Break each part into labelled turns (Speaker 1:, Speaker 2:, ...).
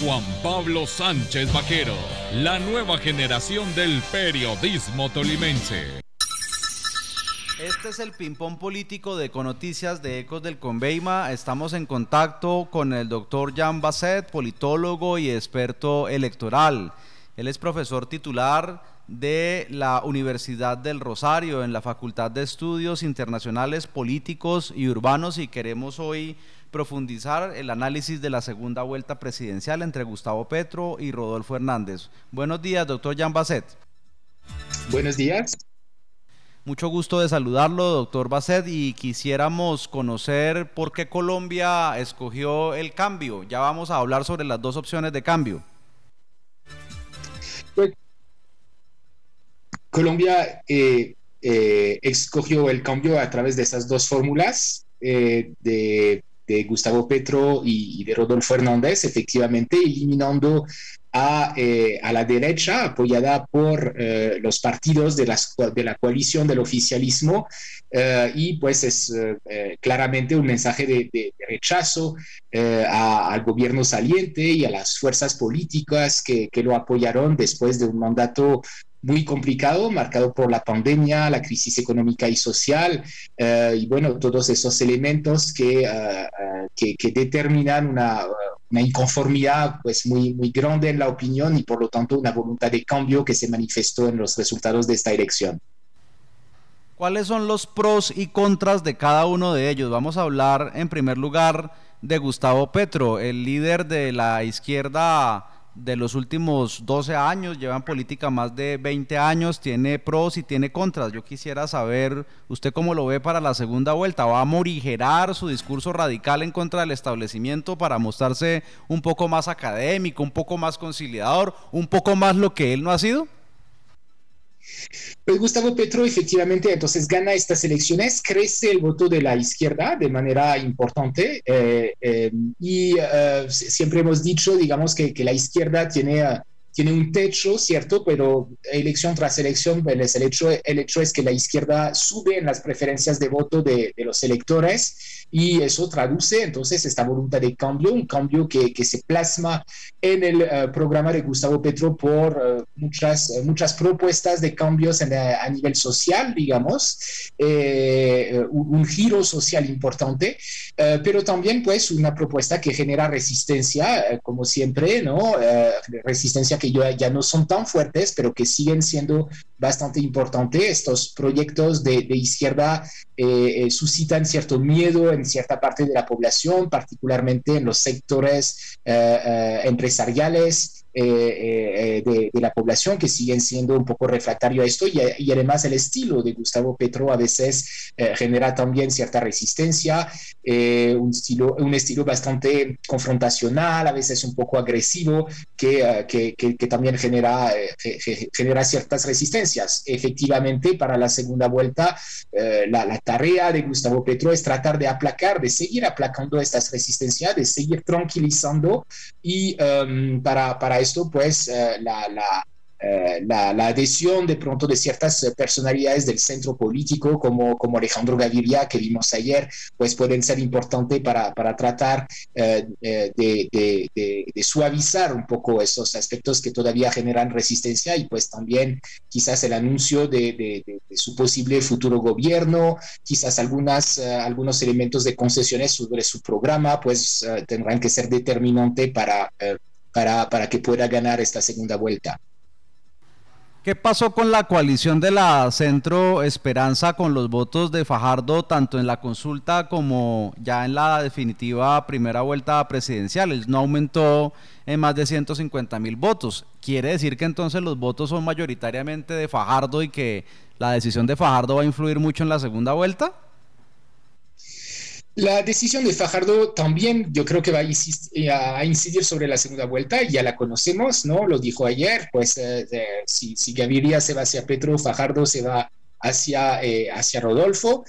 Speaker 1: Juan Pablo Sánchez Vaquero, la nueva generación del periodismo tolimense.
Speaker 2: Este es el ping-pong político de Econoticias de Ecos del Conveima. Estamos en contacto con el doctor Jan Basset, politólogo y experto electoral. Él es profesor titular de la Universidad del Rosario en la Facultad de Estudios Internacionales Políticos y Urbanos y queremos hoy profundizar el análisis de la segunda vuelta presidencial entre Gustavo Petro y Rodolfo Hernández. Buenos días, doctor Jan Basset.
Speaker 3: Buenos días.
Speaker 2: Mucho gusto de saludarlo, doctor Basset, y quisiéramos conocer por qué Colombia escogió el cambio. Ya vamos a hablar sobre las dos opciones de cambio.
Speaker 3: Pues, Colombia eh, eh, escogió el cambio a través de esas dos fórmulas eh, de de Gustavo Petro y, de Rodolfo Hernández, efectivamente eliminando a, eh, a la derecha, apoyada por eh, los partidos de, de, la coalición del oficialismo, eh, y pues es claramente un mensaje de, rechazo al gobierno saliente y a las fuerzas políticas que, que, lo apoyaron después de un mandato muy complicado, marcado por la pandemia, la crisis económica y social, eh, y bueno, todos esos elementos que, eh, que, que, determinan una, una, inconformidad pues muy, muy grande en la opinión y por lo tanto una voluntad de cambio que se manifestó en los resultados de esta elección.
Speaker 2: ¿Cuáles son los pros y contras de cada uno de ellos? Vamos a hablar en primer lugar de Gustavo Petro, el líder de la izquierda de los últimos 12 años, lleva en política más de 20 años, tiene pros y tiene contras. Yo quisiera saber, ¿usted cómo lo ve para la segunda vuelta? ¿Va a morigerar su discurso radical en contra del establecimiento para mostrarse un poco más académico, un poco más conciliador, un poco más lo que él no ha sido?
Speaker 3: Pues Gustavo Petro efectivamente entonces gana estas elecciones, crece el voto de la izquierda de manera importante eh, eh, y eh, siempre hemos dicho, digamos, que, que la izquierda tiene tiene un techo, ¿cierto? Pero elección tras elección, pues, el, hecho, el hecho es que la izquierda sube en las preferencias de voto de, los electores y eso traduce entonces esta voluntad de cambio, un cambio que, que se plasma en el eh, programa de Gustavo Petro por eh, muchas, muchas propuestas de cambios a nivel social, digamos, eh, un, giro social importante, pero también pues una propuesta que genera resistencia, como siempre, ¿no? resistencia que ya, no son tan fuertes, pero que siguen siendo bastante importantes. Estos proyectos de, izquierda eh, eh, suscitan cierto miedo en cierta parte de la población, particularmente en los sectores eh, empresariales de, la población que siguen siendo un poco refractario a esto y, además el estilo de Gustavo Petro a veces genera también cierta resistencia, un, estilo, un estilo bastante confrontacional, a veces un poco agresivo, que, que, que, también genera, genera ciertas resistencias. Efectivamente, para la segunda vuelta, la, la, tarea de Gustavo Petro es tratar de aplacar, de seguir aplacando estas resistencias, de seguir tranquilizando y um, para, para esto, pues eh, eh, la, la, adhesión de pronto de ciertas eh, personalidades del centro político, como, como Alejandro Gaviria, que vimos ayer, pues pueden ser importantes para, para tratar de, de, suavizar un poco esos aspectos que todavía generan resistencia y pues también quizás el anuncio de, su posible futuro gobierno, quizás algunas, algunos elementos de concesiones sobre su programa, pues tendrán que ser determinantes para para, que pueda ganar esta segunda vuelta.
Speaker 2: ¿Qué pasó con la coalición de la Centro Esperanza con los votos de Fajardo, tanto en la consulta como ya en la definitiva primera vuelta presidencial? no aumentó en más de 150 mil votos. ¿Quiere decir que entonces los votos son mayoritariamente de Fajardo y que la decisión de Fajardo va a influir mucho en la segunda vuelta?
Speaker 3: La decisión de Fajardo también yo creo que va a, incidir sobre la segunda vuelta, ya la conocemos, ¿no? Lo dijo ayer, pues eh, si, si Gaviria se va hacia Petro, Fajardo se va hacia, eh, hacia Rodolfo.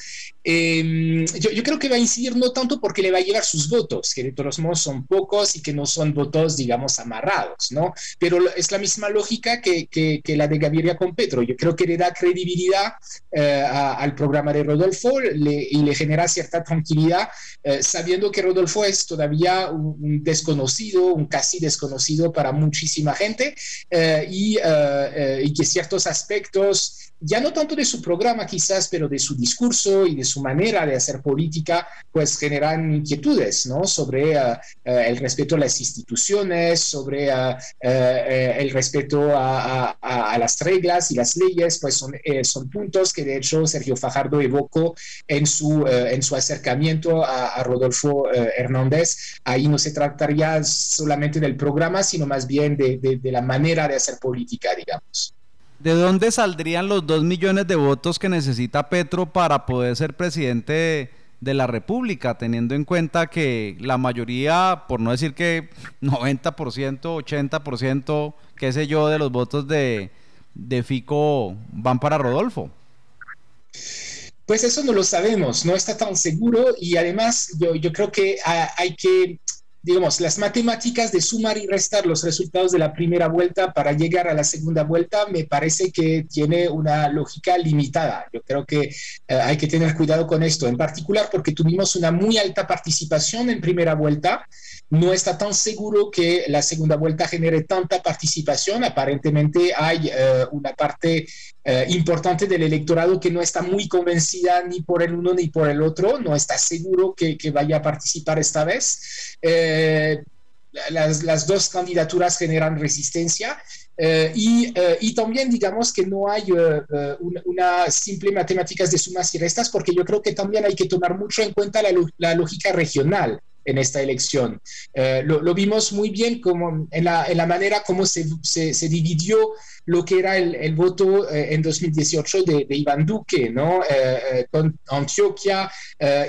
Speaker 3: Em, yo, yo, creo que va a incidir no tanto porque le va a llevar sus votos, que de todos modos son pocos y que no son votos, digamos, amarrados, ¿no? Pero es la misma lógica que, que, la de Gaviria con Petro. Yo creo que le da credibilidad eh, al programa de Rodolfo y le genera cierta tranquilidad, eh, sabiendo que Rodolfo es todavía un, desconocido, un casi desconocido para muchísima gente eh, y, y que ciertos aspectos ya no tanto de su programa quizás, pero de su discurso y de su manera de hacer política, pues generan inquietudes, ¿no? Sobre eh, el respeto a las instituciones, sobre eh, el respeto a, las reglas y las leyes, pues son, son puntos que de hecho Sergio Fajardo evocó en su, en su acercamiento a, Rodolfo Hernández. Ahí no se trataría solamente del programa, sino más bien de, de la manera de hacer política, digamos.
Speaker 2: ¿De dónde saldrían los dos millones de votos que necesita Petro para poder ser presidente de, la República, teniendo en cuenta que la mayoría, por no decir que 90%, 80%, qué sé yo, de los votos de, de Fico van para Rodolfo?
Speaker 3: Pues eso no lo sabemos, no está tan seguro y además yo, yo creo que hay que digamos, las matemáticas de sumar y restar los resultados de la primera vuelta para llegar a la segunda vuelta me parece que tiene una lógica limitada. Yo creo que eh, hay que tener cuidado con esto, en particular porque tuvimos una muy alta participación en primera vuelta no está tan seguro que la segunda vuelta genere tanta participación. Aparentemente hay eh, una parte eh, importante del electorado que no está muy convencida ni por el uno ni por el otro, no está seguro que, vaya a participar esta vez. Eh, las, dos candidaturas generan resistencia y, también digamos que no hay una, simple matemáticas de sumas y restas porque yo creo que también hay que tomar mucho en cuenta la lógica regional en esta elección. Eh, lo, vimos muy bien como en, la, en la manera como se, se, se dividió lo que era el, el voto eh, en 2018 de, de, Iván Duque, ¿no? Eh, eh, con Antioquia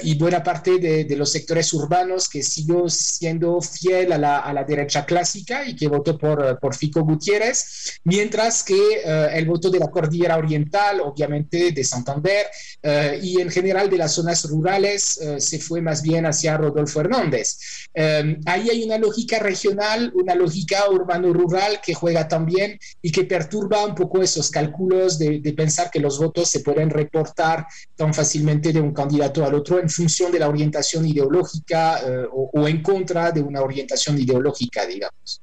Speaker 3: y buena parte de, de, los sectores urbanos que siguió siendo fiel a la, a la derecha clásica y que votó por, por Fico Gutiérrez, mientras que el voto de la Cordillera Oriental, obviamente de Santander, y en general de las zonas rurales se fue más bien hacia Rodolfo Hernández. ahí hay una lógica regional, una lógica urbano-rural que juega también y que pertenece turba un poco esos cálculos de, pensar que los votos se pueden reportar tan fácilmente de un candidato al otro en función de la orientación ideológica eh, o, en contra de una orientación ideológica, digamos.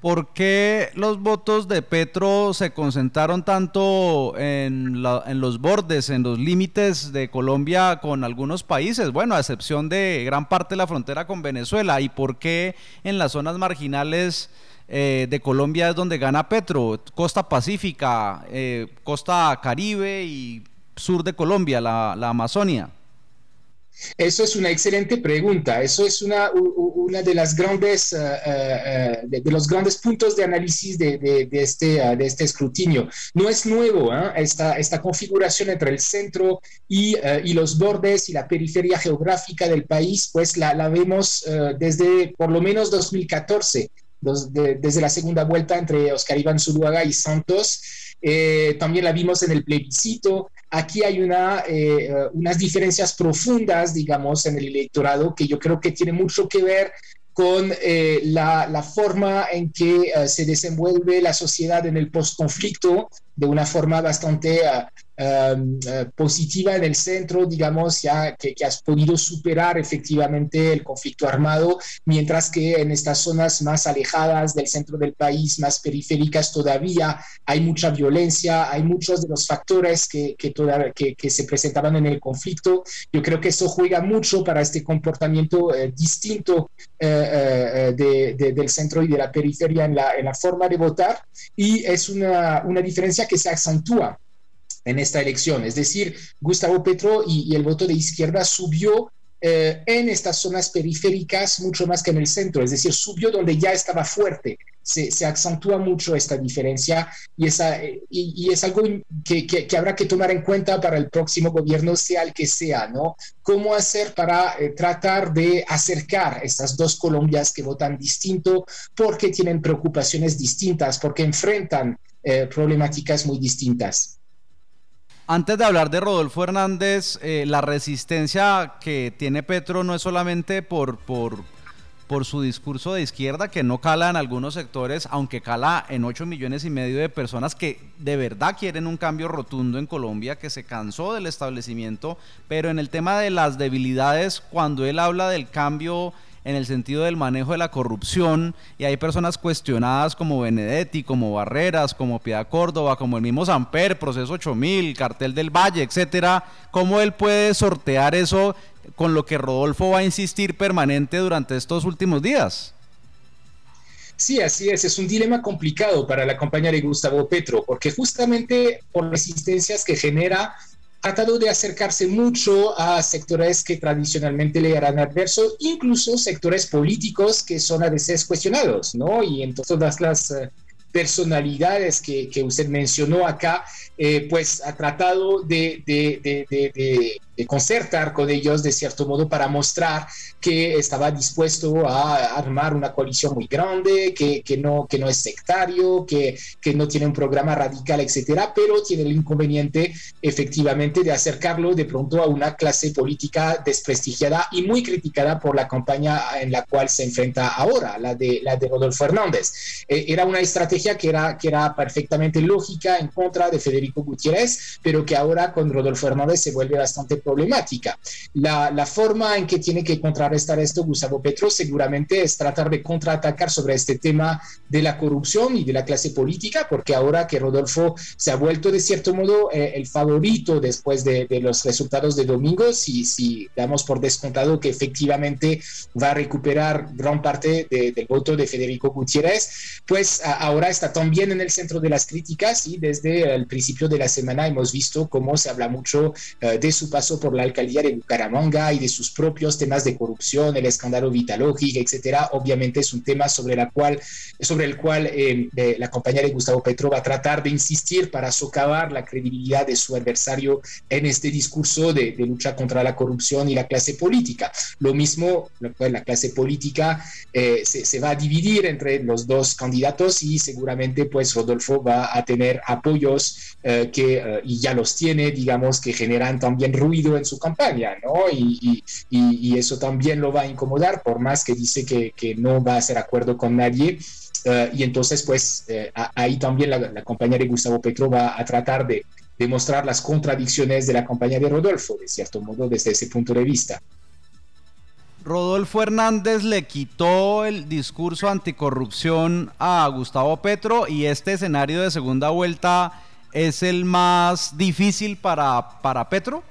Speaker 2: ¿Por qué los votos de Petro se concentraron tanto en, en, los bordes, en los límites de Colombia con algunos países? Bueno, a excepción de gran parte de la frontera con Venezuela. ¿Y por qué en las zonas marginales eh, de Colombia es donde gana Petro, costa pacífica, eh, costa caribe y sur de Colombia, la, Amazonia.
Speaker 3: Eso es una excelente pregunta. Eso es una, de las grandes eh, de, los grandes puntos de análisis de, este, de este escrutinio. No es nuevo esta, esta configuración entre el centro y, y, los bordes y la periferia geográfica del país, pues la, la vemos desde por lo menos 2014 desde la segunda vuelta entre Oscar Iván Zuluaga y Santos. Eh, también la vimos en el plebiscito. Aquí hay una, eh, unas diferencias profundas, digamos, en el electorado que yo creo que tiene mucho que ver con eh, la, la, forma en que se desenvuelve la sociedad en el postconflicto de una forma bastante Em, eh, positiva en el centro, digamos, ya que, has podido superar efectivamente el conflicto armado, mientras que en estas zonas más alejadas del centro del país, más periféricas todavía, hay mucha violencia, hay muchos de los factores que, que, que, se presentaban en el conflicto. Yo creo que eso juega mucho para este comportamiento eh, distinto eh, de, del centro y de la periferia en la, forma de votar y es una diferencia que se acentúa en esta elección. Es decir, Gustavo Petro y, el voto de izquierda subió eh, en estas zonas periféricas mucho más que en el centro, es decir, subió donde ya estaba fuerte. Se, acentúa mucho esta diferencia y, es algo que, que, habrá que tomar en cuenta para el próximo gobierno, sea el que sea, ¿no? ¿Cómo hacer para eh, tratar de acercar estas dos Colombias que votan distinto porque tienen preocupaciones distintas, porque enfrentan eh, problemáticas muy distintas?
Speaker 2: Antes de hablar de Rodolfo Hernández, eh, la resistencia que tiene Petro no es solamente por, por, por su discurso de izquierda, que no cala en algunos sectores, aunque cala en 8 millones y medio de personas que de verdad quieren un cambio rotundo en Colombia, que se cansó del establecimiento, pero en el tema de las debilidades, cuando él habla del cambio en el sentido del manejo de la corrupción y hay personas cuestionadas como Benedetti, como Barreras, como Piedad Córdoba, como el mismo Samper, Proceso 8000, Cartel del Valle, etcétera, ¿cómo él puede sortear eso con lo que Rodolfo va a insistir permanente durante estos últimos días?
Speaker 3: Sí, así es. Es un dilema complicado para la campaña de Gustavo Petro, porque justamente por las insistencias que genera tratado de acercarse mucho a sectores que tradicionalmente le eran adversos, incluso sectores políticos que son a veces cuestionados, ¿no? Y en todas las eh, personalidades que, que, usted mencionó acá, eh, pues ha tratado de, concertar con ellos de cierto modo para mostrar que estaba dispuesto a armar una coalición muy grande, que, que no, que no es sectario, que, que no tiene un programa radical, etcétera, pero tiene el inconveniente efectivamente de acercarlo de pronto a una clase política desprestigiada y muy criticada por la campaña en la cual se enfrenta ahora, la de, la de Rodolfo Hernández. Eh, era una estrategia que era, que era perfectamente lógica en contra de Federico Gutiérrez, pero que ahora con Rodolfo Hernández se vuelve bastante problemática. La, la forma en que tiene que contrarrestar esto Gustavo Petro seguramente es tratar de contraatacar sobre este tema de la corrupción y de la clase política, porque ahora que Rodolfo se ha vuelto de cierto modo eh, el favorito después de, de, los resultados de domingo, si, si damos por descontado que efectivamente va a recuperar gran parte de, del voto de Federico Gutiérrez, pues a, ahora está también en el centro de las críticas y desde el principio de la semana hemos visto cómo se habla mucho uh, de su paso por la alcaldía de Bucaramanga y de sus propios temas de corrupción, el escándalo Vitalogic, etcétera. Obviamente es un tema sobre, la cual, sobre el cual eh, eh, la compañía de Gustavo Petro va a tratar de insistir para socavar la credibilidad de su adversario en este discurso de, de lucha contra la corrupción y la clase política. Lo mismo, la clase política eh, se, se va a dividir entre los dos candidatos y seguramente pues Rodolfo va a tener apoyos eh, que, uh, y ya los tiene, digamos, que generan también ruido en su campaña, ¿no? Y, eso también lo va a incomodar, por más que dice que, no va a hacer acuerdo con nadie. Uh, y entonces, pues eh, ahí también la, la, compañía de Gustavo Petro va a tratar de demostrar las contradicciones de la campaña de Rodolfo, de cierto modo, desde ese punto de vista.
Speaker 2: Rodolfo Hernández le quitó el discurso anticorrupción a Gustavo Petro y este escenario de segunda vuelta es el más difícil para, para Petro.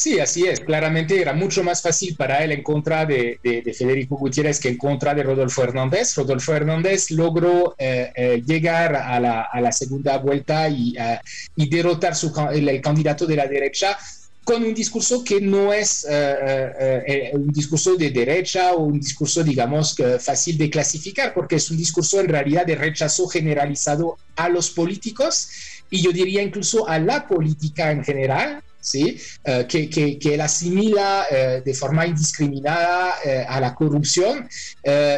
Speaker 3: Sí, así es. Claramente era mucho más fácil para él en contra de, de, de Federico Gutiérrez que en contra de Rodolfo Hernández. Rodolfo Hernández logró eh, eh, llegar a la, a la, segunda vuelta y, y derrotar su, el, el candidato de la derecha con un discurso que no es uh, uh, un discurso de derecha o un discurso, digamos, fácil de clasificar, porque es un discurso en realidad de rechazo generalizado a los políticos y yo diría incluso a la política en general, ¿sí? Uh, que, que, que, él asimila uh, de forma indiscriminada uh, a la corrupción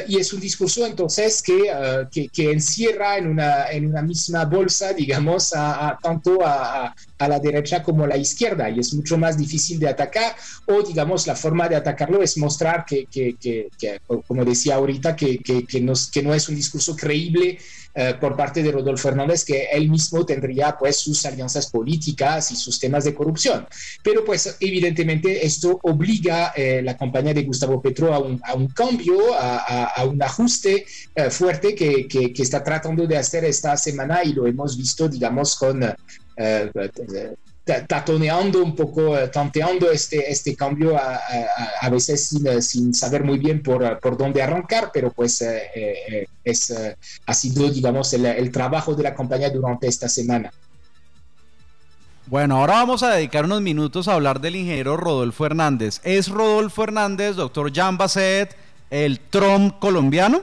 Speaker 3: y es un discurso entonces que, que, que, encierra en una, en una misma bolsa, digamos, a, a tanto a, a, la derecha como a la izquierda y es mucho más difícil de atacar o digamos la forma de atacarlo es mostrar que, que como decía ahorita, que, no, que no es un discurso creíble Uh, por parte de Rodolfo Hernández que él mismo tendría pues sus alianzas políticas y sus temas de corrupción. Pero pues evidentemente esto obliga eh, la campaña de Gustavo Petro a un, cambio, a, un ajuste uh, fuerte que, que, que, está tratando de hacer esta semana y lo hemos visto digamos con... Tatoneando un poco, tanteando este, este cambio a, a, a veces sin, sin, saber muy bien por, por dónde arrancar, pero pues eh, eh, es, eh, ha sido, digamos, el, el, trabajo de la compañía durante esta semana.
Speaker 2: Bueno, ahora vamos a dedicar unos minutos a hablar del ingeniero Rodolfo Hernández. ¿Es Rodolfo Hernández, doctor Jean Basset, el Trump colombiano?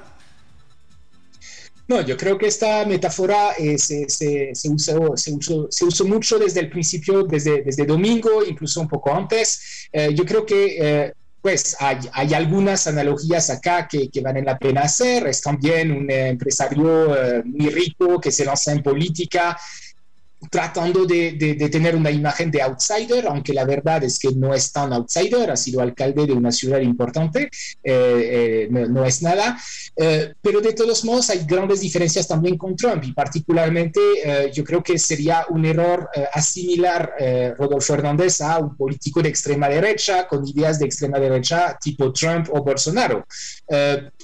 Speaker 3: No, yo creo que esta metáfora eh, se, se, se, usó, se, usó, se, usó, mucho desde el principio, desde, desde domingo, incluso un poco antes. Eh, yo creo que eh, pues hay, hay, algunas analogías acá que, que, valen la pena hacer. Es también un empresario muy rico que se lanza en política tratando de, tener una imagen de outsider, aunque la verdad es que no es tan outsider, ha sido alcalde de una ciudad importante, eh, no, no, es nada, pero de todos modos hay grandes diferencias también con Trump y particularmente yo creo que sería un error asimilar Rodolfo Hernández a un político de extrema derecha con ideas de extrema derecha tipo Trump o Bolsonaro.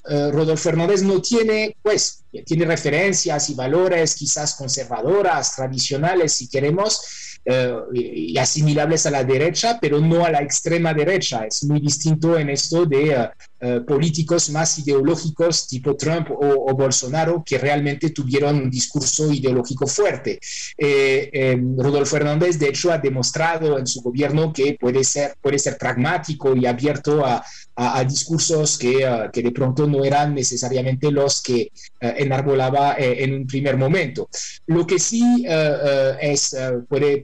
Speaker 3: Rodolfo Hernández no tiene, pues, tiene referencias y valores quizás conservadoras, tradicionales, si queremos, eh, y asimilables a la derecha, pero no a la extrema derecha. Es muy distinto en esto de eh, eh, políticos más ideológicos tipo Trump o, Bolsonaro que realmente tuvieron un discurso ideológico fuerte. Rodolfo Hernández, de hecho, ha demostrado en su gobierno que puede ser, puede ser pragmático y abierto a, a, discursos que, que, de pronto no eran necesariamente los que enarbolaba en un primer momento. Lo que sí es, puede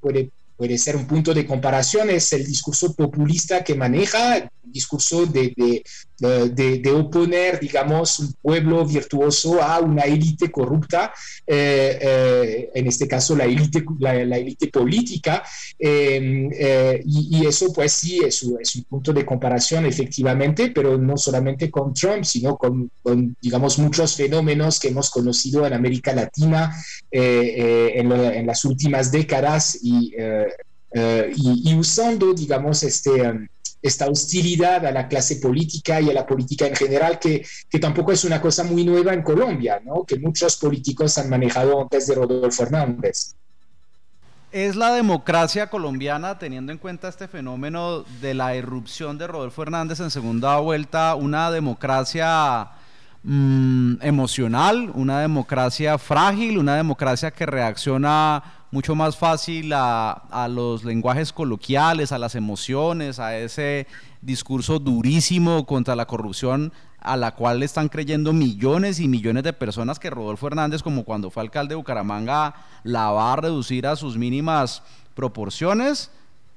Speaker 3: puede, ser un punto de comparación, es el discurso populista que maneja, discurso de, de, de, oponer, digamos, un pueblo virtuoso a una élite corrupta, eh, eh, en este caso la élite, la, élite política, em, eh, y, eso pues sí es, un punto de comparación efectivamente, pero no solamente con Trump, sino con, digamos, muchos fenómenos que hemos conocido en América Latina en, las últimas décadas y, y, y usando, digamos, este em, esta hostilidad a la clase política y a la política en general, que, que tampoco es una cosa muy nueva en Colombia, ¿no? que muchos políticos han manejado antes de Rodolfo Hernández.
Speaker 2: ¿Es la democracia colombiana, teniendo en cuenta este fenómeno de la irrupción de Rodolfo Hernández en segunda vuelta, una democracia mm, emocional, una democracia frágil, una democracia que reacciona mucho más fácil a, los lenguajes coloquiales, a las emociones, a ese discurso durísimo contra la corrupción a la cual le están creyendo millones y millones de personas que Rodolfo Hernández, como cuando fue alcalde de Bucaramanga, la va a reducir a sus mínimas proporciones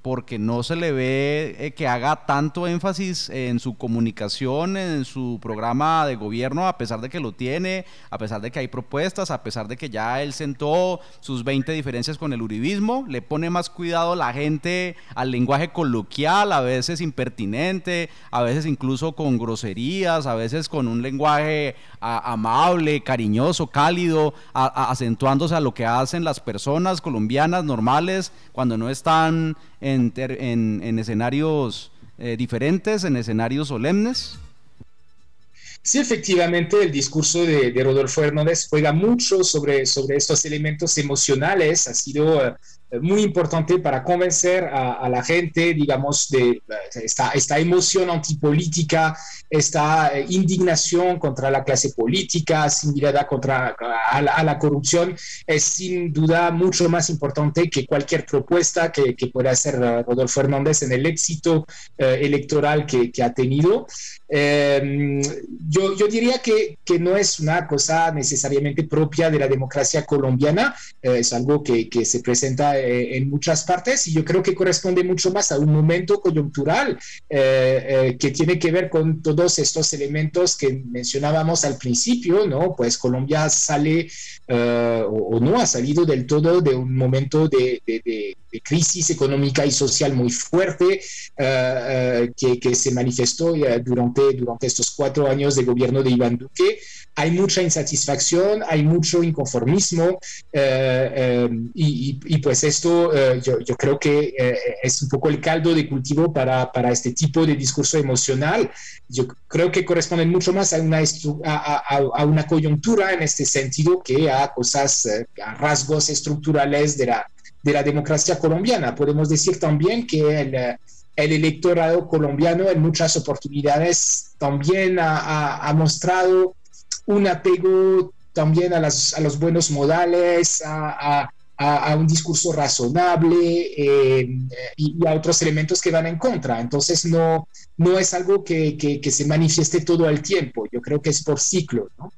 Speaker 2: porque no se le ve eh, que haga tanto énfasis en su comunicación, en su programa de gobierno, a pesar de que lo tiene, a pesar de que hay propuestas, a pesar de que ya él sentó sus 20 diferencias con el uribismo, le pone más cuidado la gente al lenguaje coloquial, a veces impertinente, a veces incluso con groserías, a veces con un lenguaje amable, cariñoso, cálido, acentuándose a lo que hacen las personas colombianas normales cuando no están en, escenarios eh, diferentes, en escenarios solemnes?
Speaker 3: Sí, efectivamente, el discurso de, Rodolfo Hernández juega mucho sobre, sobre estos elementos emocionales. Ha sido eh, muy importante para convencer a, la gente, digamos, de esta, esta emoción antipolítica, esta eh, indignación contra la clase política, sin mirada contra a la, corrupción, es sin duda mucho más importante que cualquier propuesta que, que pueda hacer eh, Rodolfo Hernández en el éxito eh, electoral que, ha tenido. Em, yo, yo, diría que, que, no es una cosa necesariamente propia de la democracia colombiana, es algo que, que se presenta eh, en muchas partes y yo creo que corresponde mucho más a un momento coyuntural eh, eh, que tiene que ver con todos estos elementos que mencionábamos al principio, ¿no? Pues Colombia sale o, no ha salido del todo de un momento de, de, crisis económica y social muy fuerte que, que, se manifestó durante, durante estos cuatro años de gobierno de Iván Duque hay mucha insatisfacción, hay mucho inconformismo eh, eh, y, pues esto eh, yo, yo, creo que es un poco el caldo de cultivo para, para, este tipo de discurso emocional. Yo creo que corresponde mucho más a una, a, a, una coyuntura en este sentido que a cosas, a rasgos estructurales de la, de la democracia colombiana. Podemos decir también que el, el electorado colombiano en muchas oportunidades también ha, ha mostrado un apego también a, a los buenos modales, a, a, un discurso razonable eh, y, a otros elementos que van en contra. Entonces no, no es algo que, que, que se manifieste todo el tiempo, yo creo que es por ciclo, ¿no?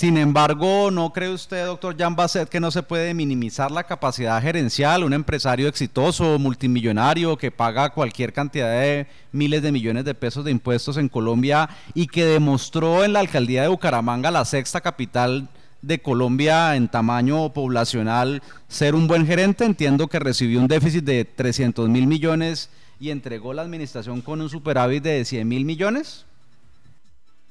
Speaker 2: Sin embargo, ¿no cree usted, doctor Jan Basset, que no se puede minimizar la capacidad gerencial? Un empresario exitoso, multimillonario, que paga cualquier cantidad de miles de millones de pesos de impuestos en Colombia y que demostró en la alcaldía de Bucaramanga, la sexta capital de Colombia en tamaño poblacional ser un buen gerente? Entiendo que recibió un déficit de 300 mil millones y entregó la administración con un superávit de 100 mil millones.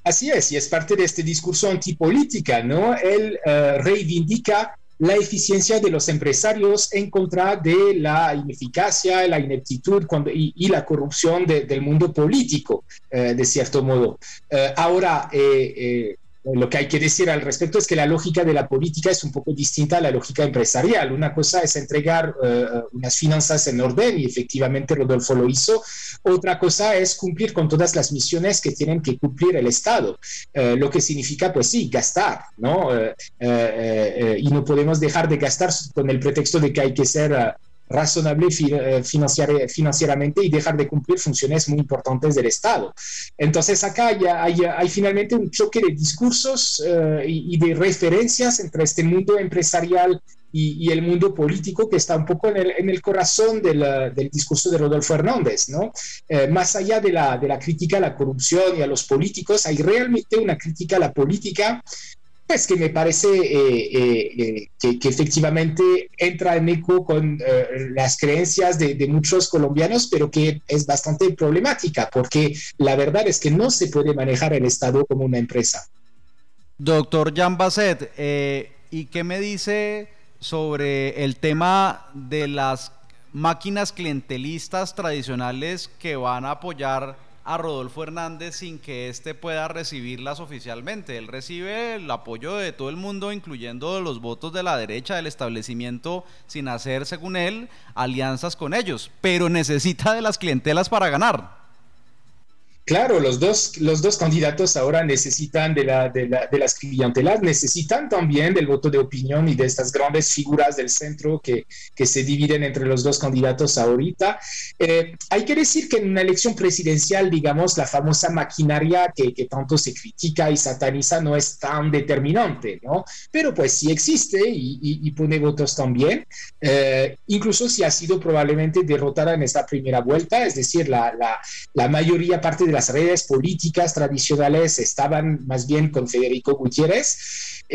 Speaker 3: Así es, y es parte de este discurso antipolítica, ¿no? Él eh, reivindica la eficiencia de los empresarios en contra de la ineficacia, la ineptitud y, la corrupción del mundo político, eh, de cierto modo. Eh, ahora, eh, lo que hay que decir al respecto es que la lógica de la política es un poco distinta a la lógica empresarial. Una cosa es entregar eh, unas finanzas en orden y efectivamente Rodolfo lo hizo. Otra cosa es cumplir con todas las misiones que tienen que cumplir el Estado, eh, lo que significa, pues sí, gastar, ¿no? Eh, y no podemos dejar de gastar con el pretexto de que hay que ser razonable eh, financieramente y dejar de cumplir funciones muy importantes del Estado. Entonces acá hay, hay, finalmente un choque de discursos eh, y, de referencias entre este mundo empresarial y, el mundo político que está un poco en el, en el corazón del, del, discurso de Rodolfo Hernández. ¿no? Eh, más allá de la, de la crítica a la corrupción y a los políticos, hay realmente una crítica a la política pues que me parece eh, eh, eh, que, efectivamente entra en eco con las creencias de, muchos colombianos, pero que es bastante problemática, porque la verdad es que no se puede manejar el Estado como una empresa.
Speaker 2: Doctor Jan Basset, ¿y qué me dice sobre el tema de las máquinas clientelistas tradicionales que van a apoyar a Rodolfo Hernández sin que éste pueda recibirlas oficialmente. Él recibe el apoyo de todo el mundo, incluyendo los votos de la derecha del establecimiento, sin hacer, según él, alianzas con ellos, pero necesita de las clientelas para ganar.
Speaker 3: Claro, los dos, los dos candidatos ahora necesitan de, la, de, la, de, las clientelas, necesitan también del voto de opinión y de estas grandes figuras del centro que, que se dividen entre los dos candidatos ahorita. Eh, hay que decir que en una elección presidencial, digamos, la famosa maquinaria que, que, tanto se critica y sataniza no es tan determinante, ¿no? Pero pues sí existe y, pone votos también, eh, incluso si ha sido probablemente derrotada en esta primera vuelta, es decir, la, la mayoría parte de la las redes políticas tradicionales estaban más bien con Federico Gutiérrez.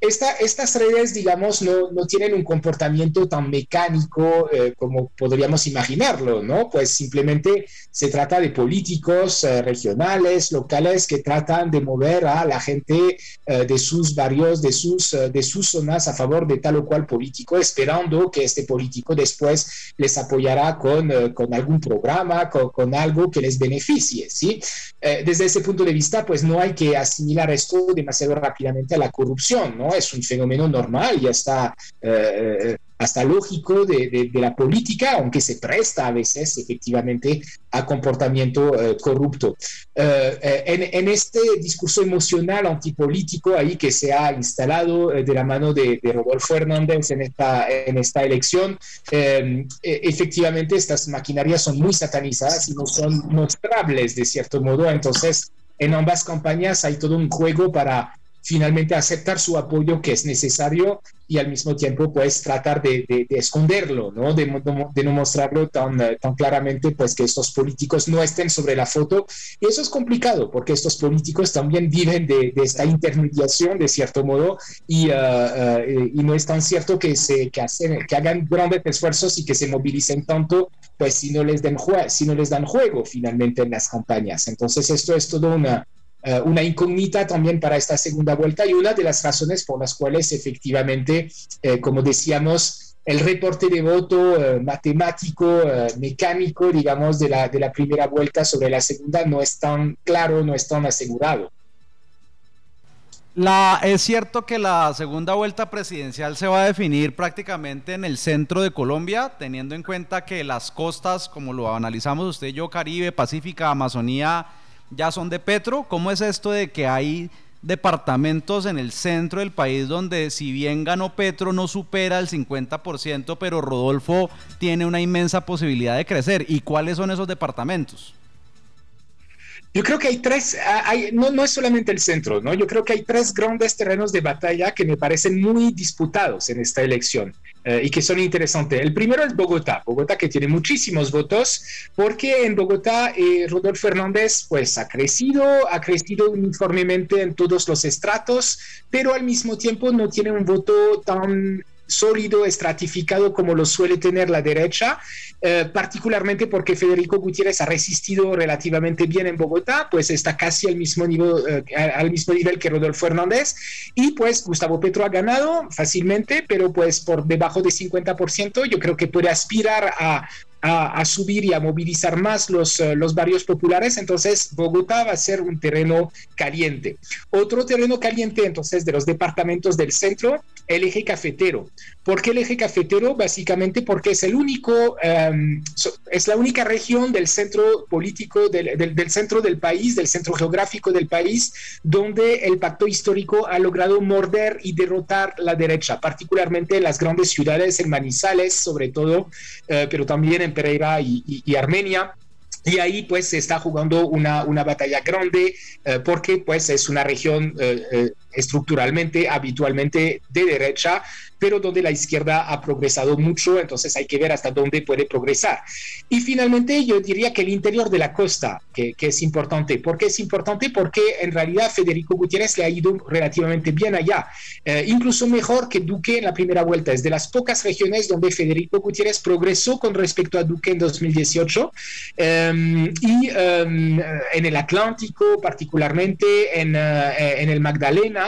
Speaker 3: Em, estas redes, digamos, no, no, tienen un comportamiento tan mecánico eh, como podríamos imaginarlo, ¿no? Pues simplemente se trata de políticos eh, regionales, locales, que tratan de mover a la gente eh, de sus barrios, de sus, de sus zonas a favor de tal o cual político, esperando que este político después les apoyará con, con algún programa, con, algo que les beneficie, ¿sí? desde ese punto de vista, pues no hay que asimilar esto demasiado rápidamente a la corrupción, ¿no? Es un fenómeno normal, ya está eh, hasta lógico de, la política, aunque se presta a veces efectivamente a comportamiento eh, corrupto. Eh, en, este discurso emocional antipolítico ahí que se ha instalado de la mano de, Rodolfo Hernández en esta, en esta elección, e, efectivamente estas maquinarias son muy satanizadas y no son mostrables de cierto modo, entonces en ambas campañas hay todo un juego para finalmente aceptar su apoyo que es necesario y al mismo tiempo pues tratar de, esconderlo, ¿no? De, no mostrarlo tan, claramente pues que estos políticos no estén sobre la foto y eso es complicado porque estos políticos también viven de, esta intermediación de cierto modo y, uh, uh, y no es tan cierto que, se, hagan grandes esfuerzos y que se movilicen tanto pues si no les, den si no les dan juego finalmente en las campañas. Entonces esto es todo una, eh, una incógnita también para esta segunda vuelta y una de las razones por las cuales efectivamente, eh, como decíamos, el reporte de voto eh, matemático, mecánico, digamos, de la, de la primera vuelta sobre la segunda no es tan claro, no es tan asegurado.
Speaker 2: La, es cierto que la segunda vuelta presidencial se va a definir prácticamente en el centro de Colombia, teniendo en cuenta que las costas, como lo analizamos usted y yo, Caribe, Pacífica, Amazonía, ya son de Petro. ¿Cómo es esto de que hay departamentos en el centro del país donde si bien ganó Petro no supera el 50%, pero Rodolfo tiene una inmensa posibilidad de crecer? ¿Y cuáles son esos departamentos?
Speaker 3: Yo creo que hay tres, ah, no, no es solamente el centro, ¿no? Yo creo que hay tres grandes terrenos de batalla que me parecen muy disputados en esta elección eh, y que son interesantes. El primero es Bogotá, Bogotá que tiene muchísimos votos porque en Bogotá eh, Rodolfo Fernández pues ha crecido, ha crecido uniformemente en todos los estratos, pero al mismo tiempo no tiene un voto tan sólido, estratificado como lo suele tener la derecha, eh, particularmente porque Federico Gutiérrez ha resistido relativamente bien en Bogotá, pues está casi al mismo, nivel, eh, al mismo nivel que Rodolfo Hernández, y pues Gustavo Petro ha ganado fácilmente, pero pues por debajo de 50%, yo creo que puede aspirar a a, subir y a movilizar más los, eh, los barrios populares, entonces Bogotá va a ser un terreno caliente. Otro terreno caliente entonces de los departamentos del centro, el eje cafetero. ¿Por qué el eje cafetero? Básicamente porque es el único, em, es la única región del centro político, del, del, centro del país, del centro geográfico del país, donde el pacto histórico ha logrado morder y derrotar la derecha, particularmente en las grandes ciudades, en Manizales sobre todo, eh, pero también en Pereira y, Armenia. Y ahí pues se está jugando una, una batalla grande eh, porque pues es una región eh, eh, estructuralmente, habitualmente de derecha, pero donde la izquierda ha progresado mucho, entonces hay que ver hasta dónde puede progresar. Y finalmente yo diría que el interior de la costa, que, es importante. ¿Por qué es importante? Porque en realidad Federico Gutiérrez le ha ido relativamente bien allá, eh, incluso mejor que Duque en la primera vuelta. Es de las pocas regiones donde Federico Gutiérrez progresó con respecto a Duque en 2018 em, y em, en el Atlántico particularmente, en, eh, en el Magdalena.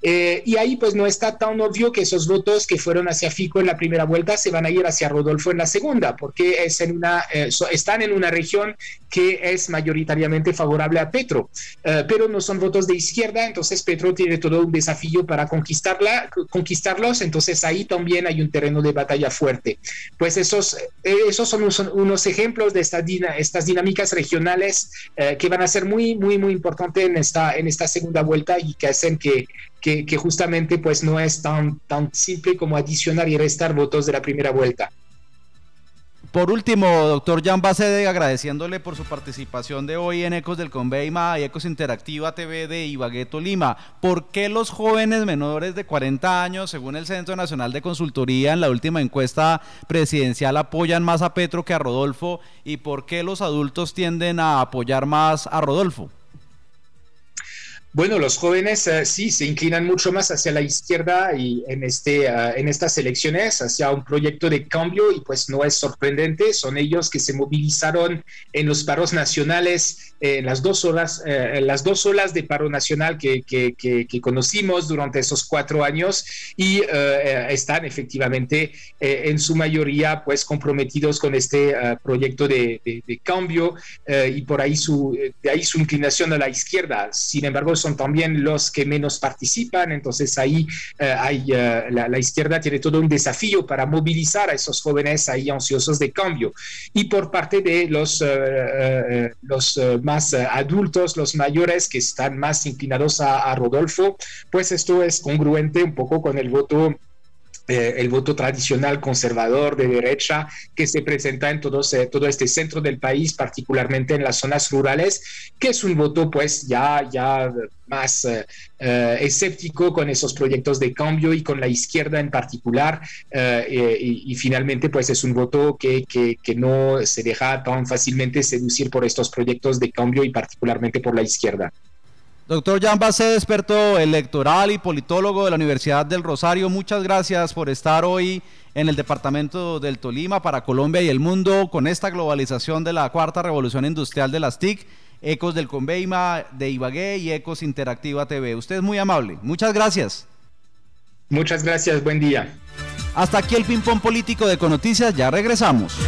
Speaker 3: Eh, y ahí pues no está tan obvio que esos votos que fueron hacia Fico en la primera vuelta se van a ir hacia Rodolfo en la segunda, porque es en una, eh, están en una región que es mayoritariamente favorable a Petro, eh, pero no son votos de izquierda, entonces Petro tiene todo un desafío para conquistarla, conquistarlos, entonces ahí también hay un terreno de batalla fuerte. Pues esos, esos son unos, ejemplos de estas, estas dinámicas regionales que van a ser muy, muy, muy importantes en esta, en esta segunda vuelta y que hacen que que, justamente pues no es tan, tan simple como adicionar y restar votos de la primera vuelta.
Speaker 2: Por último, doctor Jan Bacede, agradeciéndole por su participación de hoy en Ecos del Conveima y Ecos Interactiva TV de Ibagué, Tolima. ¿Por qué los jóvenes menores de 40 años, según el Centro Nacional de Consultoría en la última encuesta presidencial, apoyan más a Petro que a Rodolfo? ¿Y por qué los adultos tienden a apoyar más a Rodolfo?
Speaker 3: Bueno, los jóvenes eh, sí se inclinan mucho más hacia la izquierda y en, este, eh, en estas elecciones hacia un proyecto de cambio y pues no es sorprendente, son ellos que se movilizaron en los paros nacionales, en las dos horas, eh, las dos olas de paro nacional que, que, conocimos durante esos cuatro años y están efectivamente en su mayoría pues comprometidos con este proyecto de, cambio y por ahí su, de ahí su inclinación a la izquierda. Sin embargo, son también los que menos participan, entonces ahí eh, hay, eh, la, izquierda tiene todo un desafío para movilizar a esos jóvenes ahí ansiosos de cambio. Y por parte de los, eh, los más adultos, los mayores que están más inclinados a, a Rodolfo, pues esto es congruente un poco con el voto eh, el voto tradicional conservador de derecha que se presenta en todo, este centro del país, particularmente en las zonas rurales, que es un voto pues ya, ya más eh, eh, escéptico con esos proyectos de cambio y con la izquierda en particular. y, finalmente pues es un voto que, que, que no se deja tan fácilmente seducir por estos proyectos de cambio y particularmente por la izquierda.
Speaker 2: Doctor Jan Bacé, experto electoral y politólogo de la Universidad del Rosario, muchas gracias por estar hoy en el departamento del Tolima para Colombia y el mundo con esta globalización de la cuarta revolución industrial de las TIC, Ecos del Conveima de Ibagué y Ecos Interactiva TV. Usted es muy amable. Muchas gracias.
Speaker 3: Muchas gracias, buen día.
Speaker 2: Hasta aquí el ping-pong político de Conoticias, ya regresamos.